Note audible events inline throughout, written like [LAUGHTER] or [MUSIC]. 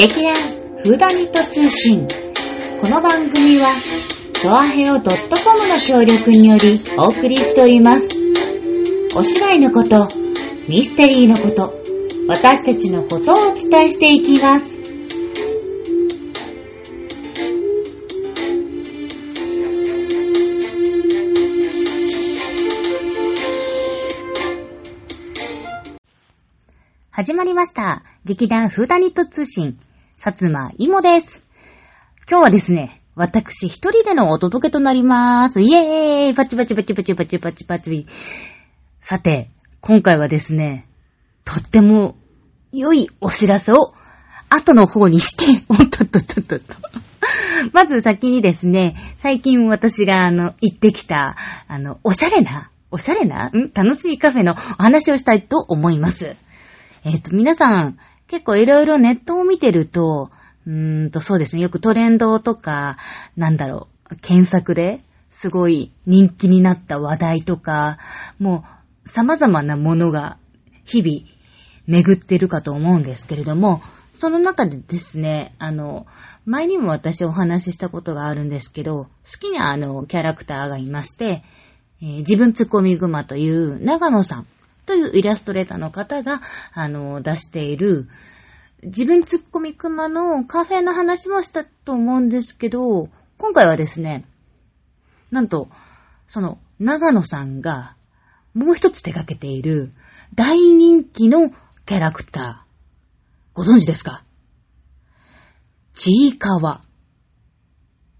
劇団フーダニット通信。この番組は、チョアヘオ .com の協力によりお送りしております。お芝居のこと、ミステリーのこと、私たちのことをお伝えしていきます。始まりました。劇団フーダニット通信、薩摩いもです。今日はですね、私一人でのお届けとなります。イエーイパチパチパチパチパチパチパチ。さて、今回はですね、とっても良いお知らせを後の方にして、[LAUGHS] おっとっとっとっとっと。まず先にですね、最近私があの、行ってきた、あの、おしゃれな、おしゃれなん？楽しいカフェのお話をしたいと思います。えっ、と、皆さん、結構いろいろネットを見てると、うーんと、そうですね、よくトレンドとか、なんだろう、検索ですごい人気になった話題とか、もう様々なものが日々巡ってるかと思うんですけれども、その中でですね、あの、前にも私お話ししたことがあるんですけど、好きなあの、キャラクターがいまして、えー自分ツッコミグマという長野さん。というイラストレーターの方が、あの、出している、自分ツッコミクマのカフェの話もしたと思うんですけど、今回はですね、なんと、その、長野さんが、もう一つ手掛けている、大人気のキャラクター。ご存知ですか？ちいかわ。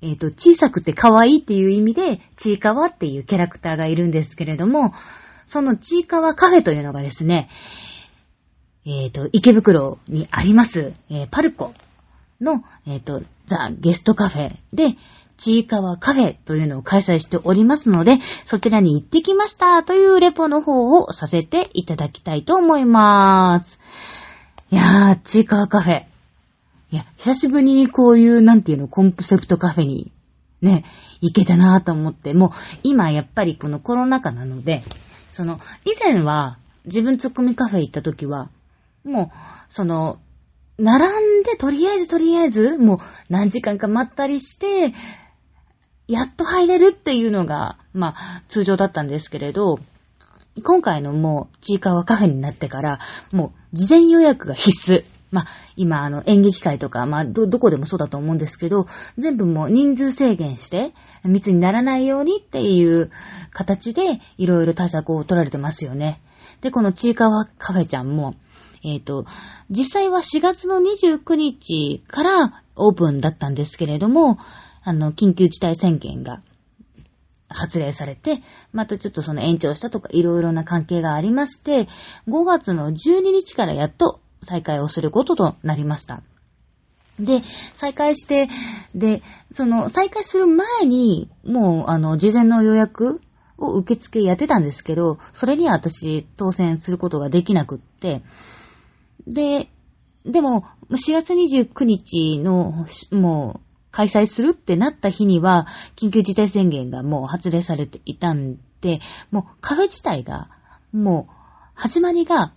えっ、と、小さくて可愛いっていう意味で、ちいかわっていうキャラクターがいるんですけれども、そのちいかわカフェというのがですね、えっ、と、池袋にあります、えーパルコの、えっ、と、ザ・ゲストカフェで、ちいかわカフェというのを開催しておりますので、そちらに行ってきましたというレポの方をさせていただきたいと思いまーす。いやー、ちいかわカフェ。いや、久しぶりにこういう、なんていうの、コンセプトカフェに、ね、行けたなーと思って、もう、今やっぱりこのコロナ禍なので、その、以前は、自分ツッコミカフェ行った時は、もう、その、並んで、とりあえずとりあえず、もう何時間か待ったりして、やっと入れるっていうのが、まあ、通常だったんですけれど、今回のもう、ちいかわカフェになってから、もう、事前予約が必須。まあ、今、あの、演劇会とか、まあ、ど、どこでもそうだと思うんですけど、全部もう人数制限して、密にならないようにっていう形で、いろいろ対策を取られてますよね。で、このちいかわカフェちゃんも、えっ、と、実際は4月の29日からオープンだったんですけれども、あの、緊急事態宣言が発令されて、またちょっとその延長したとかいろいろな関係がありまして、5月の12日からやっと再開をすることとなりました。で、再開して、で、その、再開する前に、もう、あの、事前の予約を受付やってたんですけど、それには私、当選することができなくって、で、でも、4月29日の、もう、開催するってなった日には、緊急事態宣言がもう発令されていたんで、もうカフェ自体が、もう、始まりが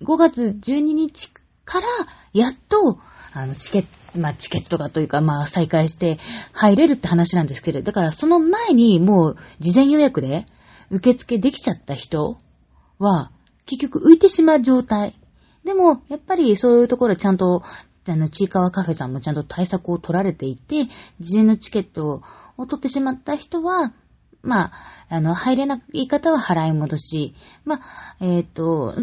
5月12日から、やっと、あの、チケット、まあ、チケットがというか、まあ、再開して入れるって話なんですけど、だからその前にもう、事前予約で受付できちゃった人は、結局浮いてしまう状態。でも、やっぱりそういうところちゃんと、あの、ちいかわカフェさんもちゃんと対策を取られていて、事前のチケットを取ってしまった人は、まあ、あの、入れない方は払い戻し、まあ、えっ、と、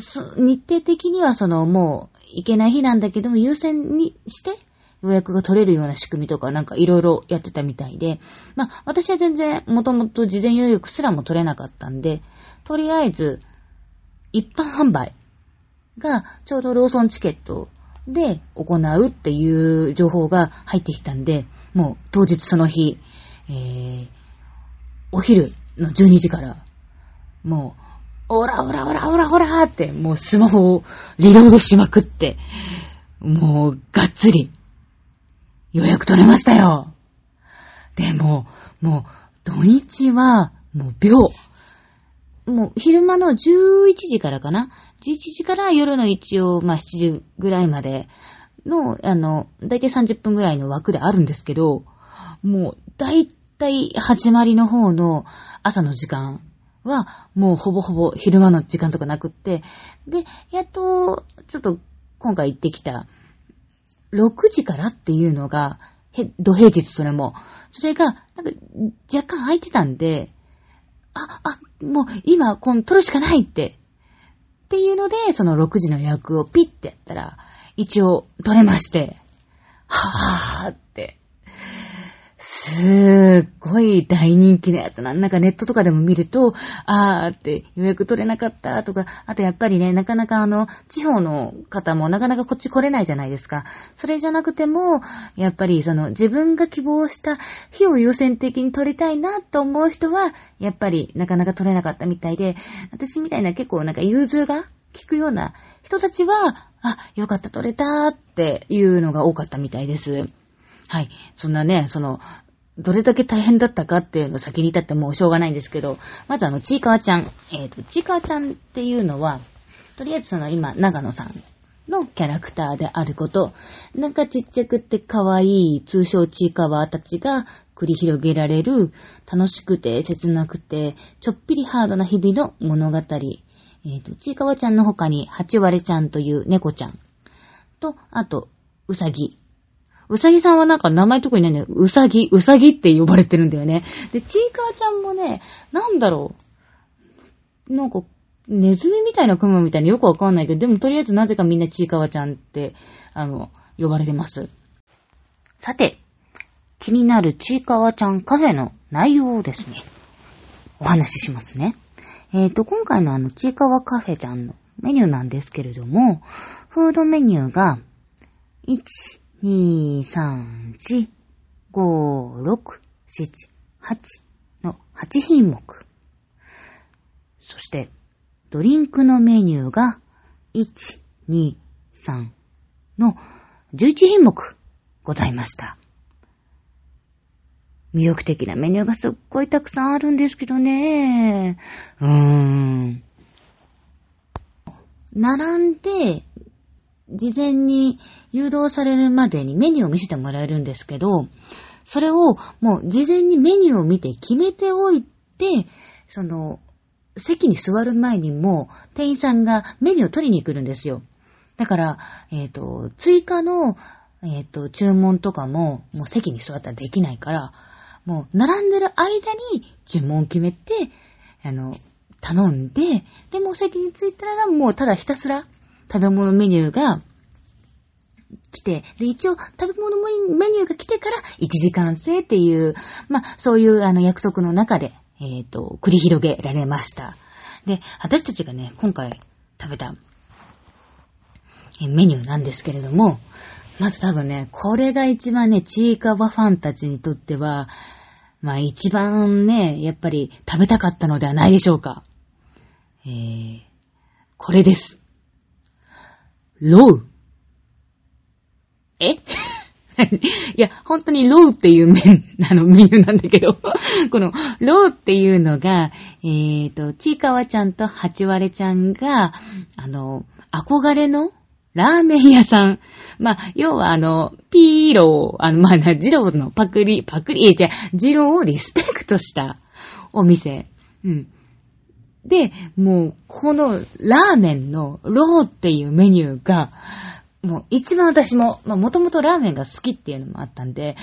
日程的にはそのもう行けない日なんだけども優先にして予約が取れるような仕組みとかなんかいろいろやってたみたいで、まあ私は全然もともと事前予約すらも取れなかったんで、とりあえず一般販売がちょうどローソンチケットで行うっていう情報が入ってきたんで、もう当日その日、えー、お昼の12時から、もう、オラオラオラオラオラって、もうスマホをリロードしまくって、もうがっつり予約取れましたよ。でも、もう土日はもう秒。もう昼間の11時からかな？11時から夜の一応、まあ7時ぐらいまでの、あの、だいたい30分ぐらいの枠であるんですけど、もう、だいたい始まりの方の朝の時間は、もうほぼほぼ昼間の時間とかなくって、で、やっと、ちょっと今回行ってきた、6時からっていうのが、へ、土平日それも。それが、なんか、若干空いてたんで、あ、あ、もう今、この、取るしかないって。っていうので、その6時の予約をピッてやったら、一応取れまして、はぁーって。すーっごい大人気のやつな。なんかネットとかでも見ると、あーって予約取れなかったとか、あとやっぱりね、なかなかあの、地方の方もなかなかこっち来れないじゃないですか。それじゃなくても、やっぱりその自分が希望した日を優先的に取りたいなと思う人は、やっぱりなかなか取れなかったみたいで、私みたいな結構なんか融通が効くような人たちは、あ、よかった取れたっていうのが多かったみたいです。はい。そんなね、その、どれだけ大変だったかっていうのを先に言ったってもうしょうがないんですけど、まずあの、ちいかわちゃん。えっ、ー、と、ちいかわちゃんっていうのは、とりあえずその今、長野さんのキャラクターであること、なんかちっちゃくて可愛い通称ちいかわたちが繰り広げられる楽しくて切なくてちょっぴりハードな日々の物語。えっ、ー、と、ちいかわちゃんの他に、はちわれちゃんという猫ちゃんと、あと、うさぎ。うさぎさんはなんか名前特にないんだよ。うさぎ、うさぎって呼ばれてるんだよね。で、ちいかわちゃんもね、なんだろう。なんか、ネズミみたいなクマみたいによくわかんないけど、でもとりあえずなぜかみんなちいかわちゃんって、あの、呼ばれてます。さて、気になるちいかわちゃんカフェの内容をですね、お話ししますね。えっ、ー、と、今回のあの、ちいかわカフェちゃんのメニューなんですけれども、フードメニューが、1、2、3、4、5、6、7、8の8品目。そして、ドリンクのメニューが、1、2、3の11品目ございました。魅力的なメニューがすっごいたくさんあるんですけどね。うーん。並んで事前に誘導されるまでにメニューを見せてもらえるんですけど、それをもう事前にメニューを見て決めておいて、その、席に座る前にも店員さんがメニューを取りに来るんですよ。だから、えっ、ー、と、追加の、えっ、ー、と、注文とかも、もう席に座ったらできないから、もう、並んでる間に注文を決めて、あの、頼んで、で、も席に着いたら、もうただひたすら食べ物メニューが来て、で、一応食べ物メニューが来てから1時間制っていう、まあ、そういうあの約束の中で、えっ、ー、と、繰り広げられました。で、私たちがね、今回食べたメニューなんですけれども、まず多分ね、これが一番ね、チーカバファンたちにとっては、まあ一番ね、やっぱり食べたかったのではないでしょうか。えー、これです。ロウ。え？[LAUGHS] いや、本当にロウっていう麺、あの、メニューなんだけど [LAUGHS] この、ロウっていうのが、えっ、ー、と、ちいかわちゃんとはちわれちゃんが、あの、憧れのラーメン屋さん。まあ、要はあの、ピーロー、あの、まあ、ジローのパクリ、パクリ、え、じゃジローをリスペクトしたお店。うん。で、もう、このラーメンのローっていうメニューが、もう一番私も、まあもともとラーメンが好きっていうのもあったんで、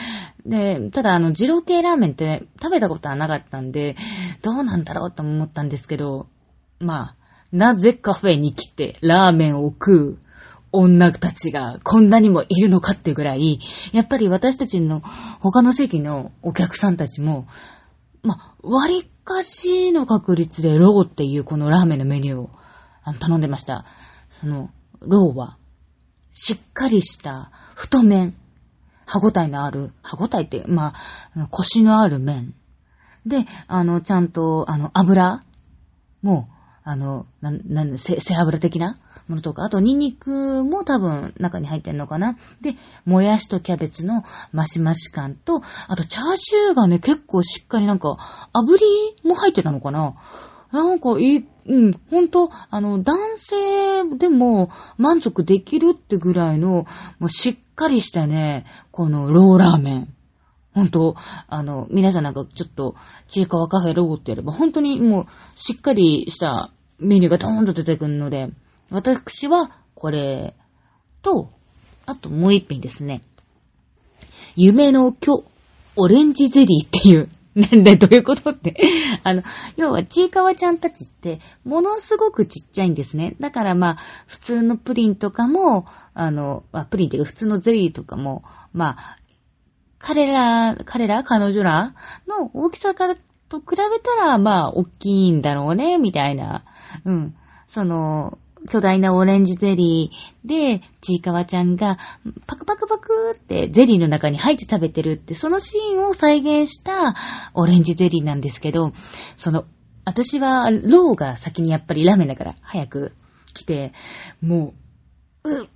で、ただあの、二郎系ラーメンって食べたことはなかったんで、どうなんだろうと思ったんですけど、まあ、なぜカフェに来てラーメンを食う女たちがこんなにもいるのかっていうぐらい、やっぱり私たちの他の席のお客さんたちも、まあ、割かしの確率でローっていうこのラーメンのメニューを頼んでました。その、ローは、しっかりした太麺、歯ごたえのある、歯ごたえって、まあ、腰のある麺。で、あの、ちゃんと、あの、油も、あの、な、な、背脂的なものとか、あとニンニクも多分中に入ってんのかな。で、もやしとキャベツのマシマシ感と、あとチャーシューがね、結構しっかりなんか、炙りも入ってたのかな。なんかいい、うん、ほんと、あの、男性でも満足できるってぐらいの、もうしっかりしたね、このローラーメン。ほんと、あの、皆さんなんかちょっと、ちいかわカフェローってやれば、本当にもう、しっかりしたメニューがドーンと出てくるので、私は、これ、と、あともう一品ですね。夢の巨、オレンジゼリーっていう、なんだ、どういうことって。[LAUGHS] あの、要は、ちいかわちゃんたちって、ものすごくちっちゃいんですね。だからまあ、普通のプリンとかも、あの、あプリンっていうか普通のゼリーとかも、まあ、彼ら、彼ら彼女らの大きさからと比べたら、まあ、大きいんだろうね、みたいな。うん。その、巨大なオレンジゼリーで、ちいかわちゃんが、パクパクパクってゼリーの中に入って食べてるって、そのシーンを再現したオレンジゼリーなんですけど、その、私は、ローが先にやっぱりラーメンだから早く来て、もう、うんっ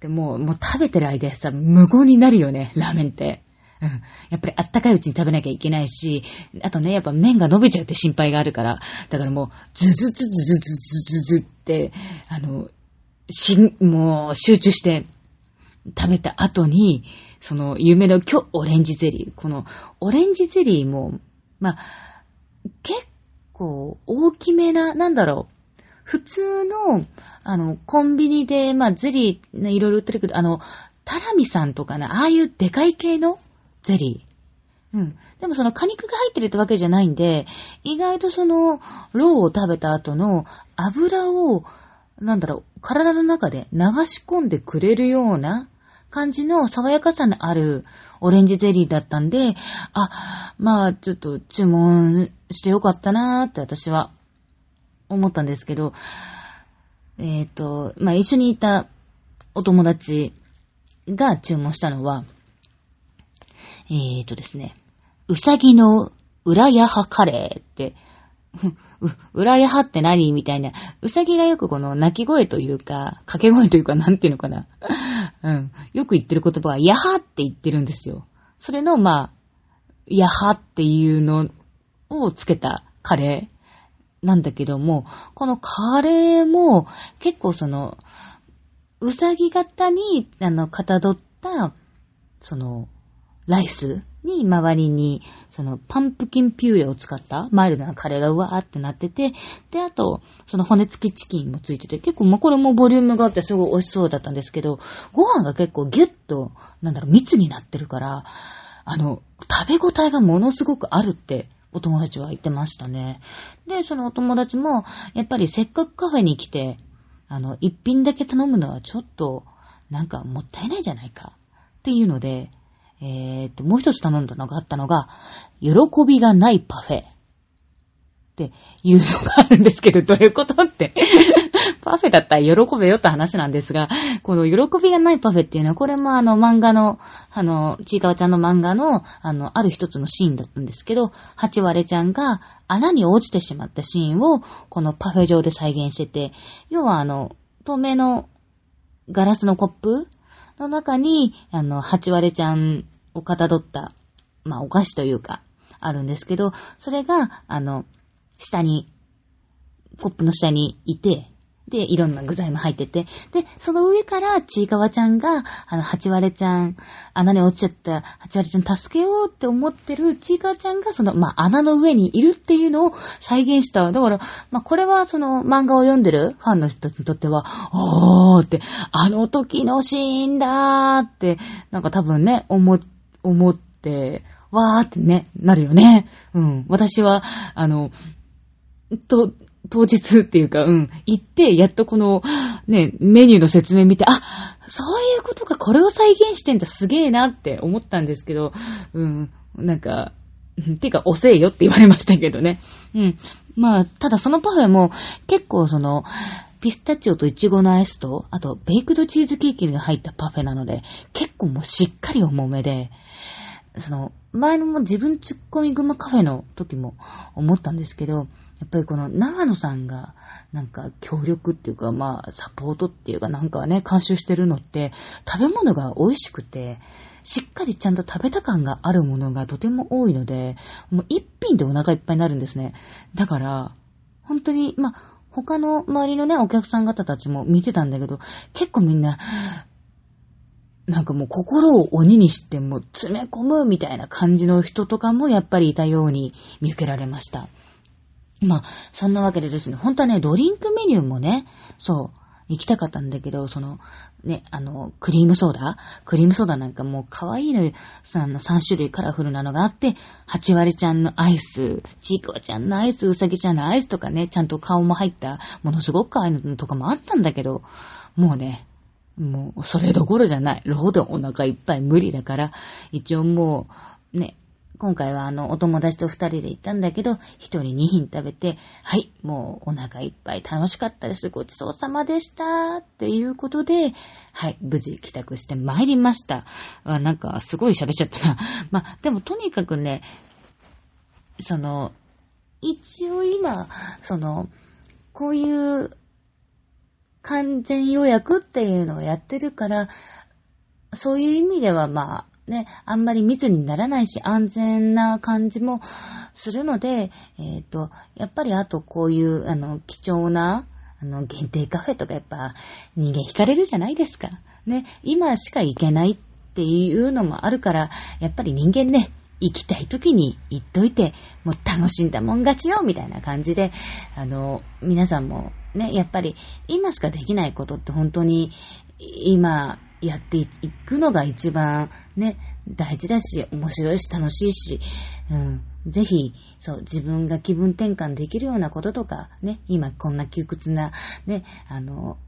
でもう、もう食べてる間さ、無言になるよね、ラーメンって。うん。やっぱりあったかいうちに食べなきゃいけないし、あとね、やっぱ麺が伸びちゃうって心配があるから、だからもう、ズズズズズズズズズって、あの、しん、もう集中して食べた後に、その夢の今日オレンジゼリー。このオレンジゼリーも、まあ、結構大きめな、なんだろう。普通の、あの、コンビニで、まあ、ゼリー、いろいろ売ってるけど、あの、タラミさんとかな、ああいうでかい系のゼリー。うん。でもその果肉が入ってるってわけじゃないんで、意外とその、ローを食べた後の油を、なんだろう、体の中で流し込んでくれるような感じの爽やかさのあるオレンジゼリーだったんで、あ、まあ、ちょっと注文してよかったなーって私は思ったんですけど、えっ、ー、と、まあ、一緒にいたお友達が注文したのは、えーとですね、うさぎの裏やはカレーって、[LAUGHS] う、裏やはって何みたいな。うさぎがよくこの鳴き声というか、掛け声というか、なんていうのかな。[LAUGHS] うん。よく言ってる言葉は、やはって言ってるんですよ。それの、まあ、やはっていうのをつけたカレーなんだけども、このカレーも結構その、うさぎ型に、あの、かたどった、その、ライスに周りに、そのパンプキンピューレを使ったマイルドなカレーがうわーってなってて、で、あと、その骨付きチキンもついてて、結構、まこれもボリュームがあってすごい美味しそうだったんですけど、ご飯が結構ギュッと、なんだろう、密になってるから、あの、食べ応えがものすごくあるって、お友達は言ってましたね。で、そのお友達も、やっぱりせっかくカフェに来て、あの、一品だけ頼むのはちょっと、なんかもったいないじゃないか。っていうので、えー、と、もう一つ頼んだのがあったのが、喜びがないパフェ。っていうのがあるんですけど、どういうことって [LAUGHS] パフェだったら喜べよって話なんですが、この喜びがないパフェっていうのは、これもあの漫画の、あの、ちいかわちゃんの漫画の、あの、ある一つのシーンだったんですけど、八割ちゃんが穴に落ちてしまったシーンを、このパフェ上で再現してて、要はあの、透明のガラスのコップの中に、あの、八割ちゃんをかたどった、まあ、お菓子というか、あるんですけど、それが、あの、下に、コップの下にいて、で、いろんな具材も入ってて、で、その上から、ちいかわちゃんが、あの、八割ちゃん、穴に落ちちゃった八割ちゃん助けようって思ってるちいかわちゃんが、その、まあ、穴の上にいるっていうのを再現した。だから、まあ、これはその、漫画を読んでるファンの人にとっては、おーって、あの時のシーンだーって、なんか多分ね、思、思って、わーってね、なるよね。うん。私は、あの、と、当日っていうか、うん、行って、やっとこの、ね、メニューの説明見て、あ、そういうことか、これを再現してんだ、すげえなって思ったんですけど、うん、なんか、てか、遅えよって言われましたけどね。うん。まあ、ただそのパフェも、結構その、ピスタチオとイチゴのアイスと、あと、ベイクドチーズケーキに入ったパフェなので、結構もうしっかり重めで、その、前のも自分ツッコミグマカフェの時も思ったんですけど、やっぱりこの長野さんが、なんか協力っていうか、まあ、サポートっていうかなんかね、監修してるのって、食べ物が美味しくて、しっかりちゃんと食べた感があるものがとても多いので、もう一品でお腹いっぱいになるんですね。だから、本当に、まあ、他の周りのね、お客さん方たちも見てたんだけど、結構みんな、なんかもう心を鬼にしてもう詰め込むみたいな感じの人とかもやっぱりいたように見受けられました。まあ、そんなわけでですね、本当はね、ドリンクメニューもね、そう、行きたかったんだけど、その、ね、あの、クリームソーダ？クリームソーダなんかもう可愛いのさ、の3種類カラフルなのがあって、8割ちゃんのアイス、チークワちゃんのアイス、うさぎちゃんのアイスとかね、ちゃんと顔も入ったものすごく可愛いのとかもあったんだけど、もうね、もう、それどころじゃない。ローでお腹いっぱい無理だから、一応もう、ね、今回はあの、お友達と二人で行ったんだけど、一人二品食べて、はい、もうお腹いっぱい楽しかったです。ごちそうさまでした。っていうことで、はい、無事帰宅して参りました。あなんか、すごい喋っちゃったな。[LAUGHS] まあ、でもとにかくね、その、一応今、その、こういう完全予約っていうのをやってるから、そういう意味ではまあ、ね、あんまり密にならないし、安全な感じもするので、えっ、ー、と、やっぱりあとこういう、あの、貴重な、あの、限定カフェとかやっぱ人間惹かれるじゃないですか。ね、今しか行けないっていうのもあるから、やっぱり人間ね、行きたい時に行っといて、もう楽しんだもん勝ちよ、みたいな感じで、あの、皆さんもね、やっぱり今しかできないことって本当に今やっていくのが一番ね、大事だし、面白いし、楽しいし、うん。ぜひ、そう、自分が気分転換できるようなこととか、ね、今こんな窮屈な、ね、あの、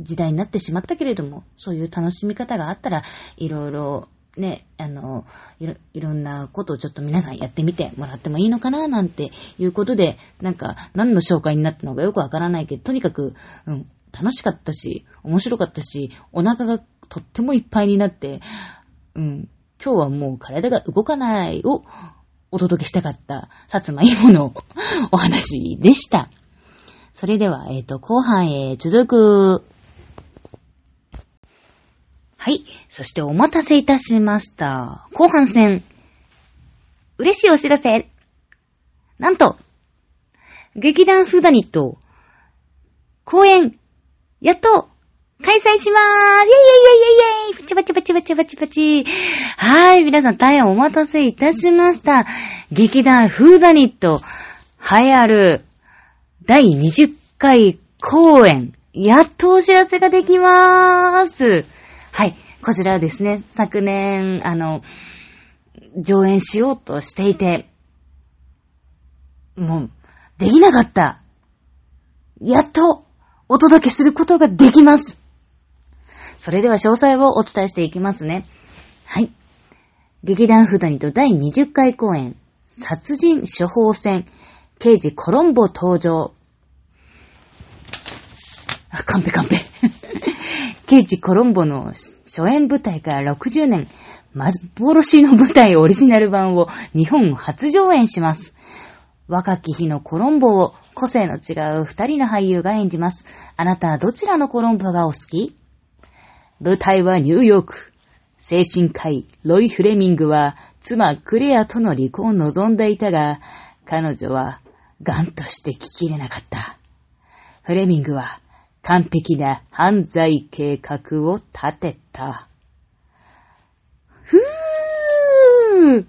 時代になってしまったけれども、そういう楽しみ方があったら、いろいろ、ね、あの、いろ、いろんなことをちょっと皆さんやってみてもらってもいいのかな、なんていうことで、なんか、何の紹介になったのかよくわからないけど、とにかく、うん、楽しかったし、面白かったし、お腹がとってもいっぱいになって、うん、今日はもう体が動かないをお届けしたかった、さつまいもの [LAUGHS] お話でした。それでは、えっ、ー、と、後半へ続く。はい。そしてお待たせいたしました。後半戦。嬉しいお知らせ。なんと、劇団フーダニット、公演、やっと、開催しまーすイェイイェイイェイイェイパチパチパチパチパチパチはい、皆さん大変お待たせいたしました。劇団フーダニット、流行る第20回公演、やっとお知らせができまーす。はい、こちらはですね、昨年、あの、上演しようとしていて、もう、できなかった。やっと、お届けすることができます。それでは詳細をお伝えしていきますね。はい。劇団フダニと第20回公演、殺人処方箋、刑事コロンボ登場。あ、カンペカンペ。[LAUGHS] 刑事コロンボの初演舞台から60年、幻の舞台オリジナル版を日本初上演します。若き日のコロンボを個性の違う二人の俳優が演じます。あなたはどちらのコロンボがお好き？舞台はニューヨーク。精神科医、ロイ・フレミングは、妻クレアとの離婚を望んでいたが、彼女は、ガンとして聞き入れなかった。フレミングは、完璧な犯罪計画を立てた。ふぅー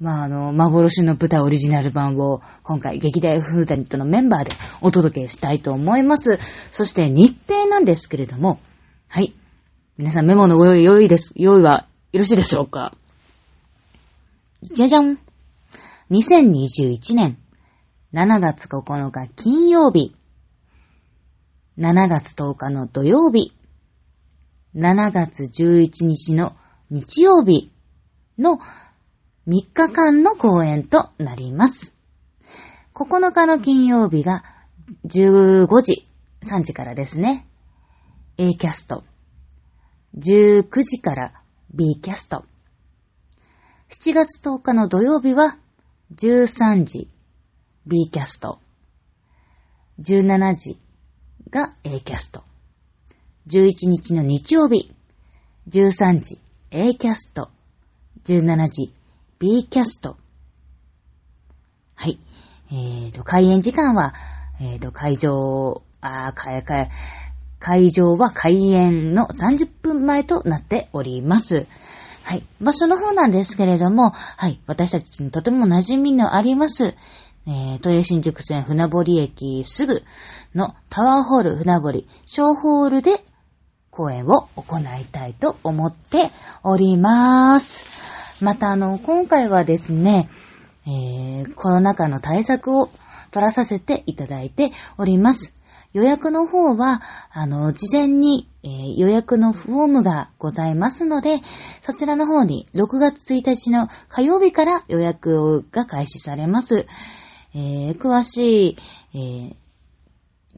まあ、あの、幻の舞台オリジナル版を今回劇団フーダニットのメンバーでお届けしたいと思います。そして日程なんですけれども、はい。皆さんメモのご用意、用意です。用意はよろしいでしょうか？じゃじゃん。2021年7月9日金曜日。7月10日の土曜日。7月11日の日曜日の3日間の公演となります。9日の金曜日が15時、3時からですね。A キャスト。19時から B キャスト。7月10日の土曜日は13時 B キャスト。17時が A キャスト。11日の日曜日13時 A キャスト。17時 B キャスト。はい。えっ、と、開演時間は、えっ、と、会場、あー、かえかえ、会場は開演の30分前となっております。はい。場所の方なんですけれども、はい。私たちにとても馴染みのあります、えー、豊新宿線船堀駅すぐのタワーホール船堀小ホールで公演を行いたいと思っております。また、あの、今回はですね、えー、コロナ禍の対策を取らさせていただいております。予約の方は、あの、事前に、えー予約のフォームがございますので、そちらの方に6月1日の火曜日から予約が開始されます。えー詳しい、えー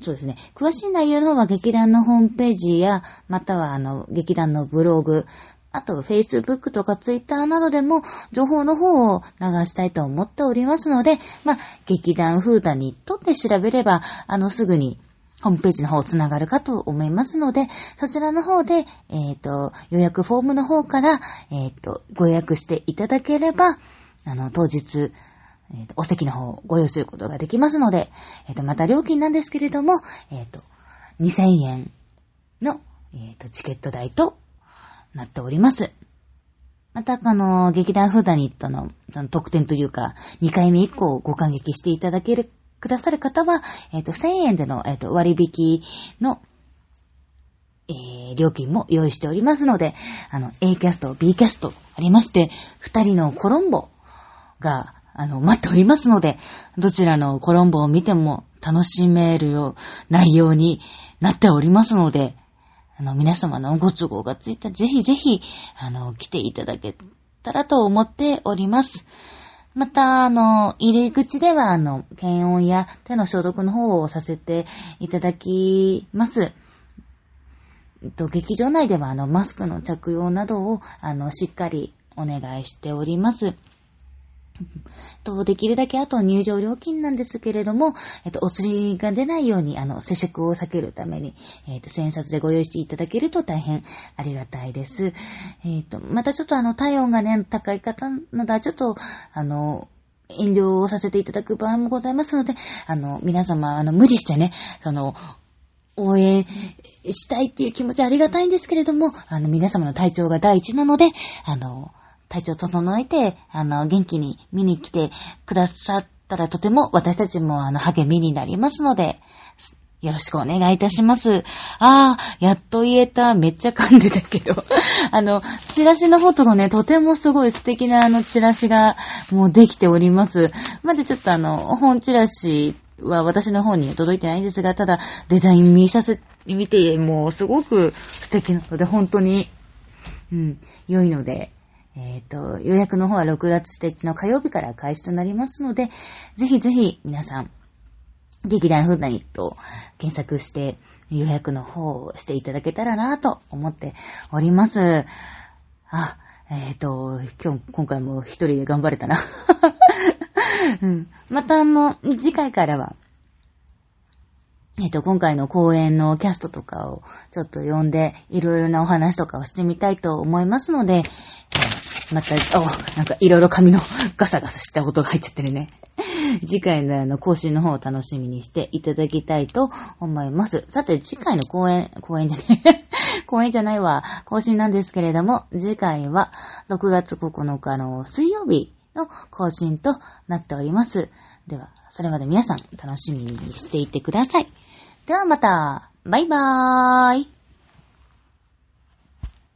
そうですね。詳しい内容の方は劇団のホームページや、またはあの、劇団のブログ、あと、Facebook とか Twitter などでも、情報の方を流したいと思っておりますので、まあ、劇団フーダにとって調べれば、あの、すぐに、ホームページの方つながるかと思いますので、そちらの方で、えっ、と、予約フォームの方から、えっ、と、ご予約していただければ、あの、当日、えーとお席の方をご用意することができますので、えっ、と、また料金なんですけれども、えっ、と、2000円の、えっ、と、チケット代となっております。また、あの、劇団フーダニットのその特典というか、2回目以降ご感激していただける、くださる方は、えっ、と、1000円での、えっ、と、割引の、えー料金も用意しておりますので、あの、A キャスト、B キャストありまして、2人のコロンボが、あの、待っておりますので、どちらのコロンボを見ても楽しめるよう、内容になっておりますので、あの、皆様のご都合がついたら、ぜひぜひ、あの、来ていただけたらと思っております。また、あの、入り口では、あの、検温や手の消毒の方をさせていただきます。と、劇場内では、あの、マスクの着用などを、あの、しっかりお願いしております。[LAUGHS] と、できるだけあと入場料金なんですけれども、えっと、お釣りが出ないように、あの、接触を避けるために、えっと、千冊でご用意していただけると大変ありがたいです。えっと、またちょっとあの、体温がね、高い方などは、ちょっと、あの、遠慮をさせていただく場合もございますので、あの、皆様、あの、無理してね、その、応援したいっていう気持ちはありがたいんですけれども、あの、皆様の体調が第一なので、あの、体調整えて、あの、元気に見に来てくださったらとても私たちもあの、励みになりますので、よろしくお願いいたします。あー、やっと言えた。めっちゃ噛んでたけど。[LAUGHS] あの、チラシの方とのね、とてもすごい素敵なあの、チラシがもうできております。まだちょっとあの、本チラシは私の方に届いてないんですが、ただ、デザイン見させ、見て、もうすごく素敵なので、本当に、うん、良いので、えっ、と、予約の方は6月1日の火曜日から開始となりますので、ぜひぜひ皆さん、劇団フーダニット検索して予約の方をしていただけたらなと思っております。あ、えっ、と、今日、今回も一人で頑張れたな。[LAUGHS] うん、またあの、次回からは、えっ、と、今回の公演のキャストとかをちょっと呼んで、いろいろなお話とかをしてみたいと思いますので、また、お、なんかいろいろ髪のガサガサした音が入っちゃってるね。[LAUGHS] 次回のあの、更新の方を楽しみにしていただきたいと思います。さて、次回の公演、公演じゃねえ。[LAUGHS] 公演じゃないわ。更新なんですけれども、次回は6月9日の水曜日の更新となっております。では、それまで皆さん楽しみにしていてください。ではまた、バイバーイ。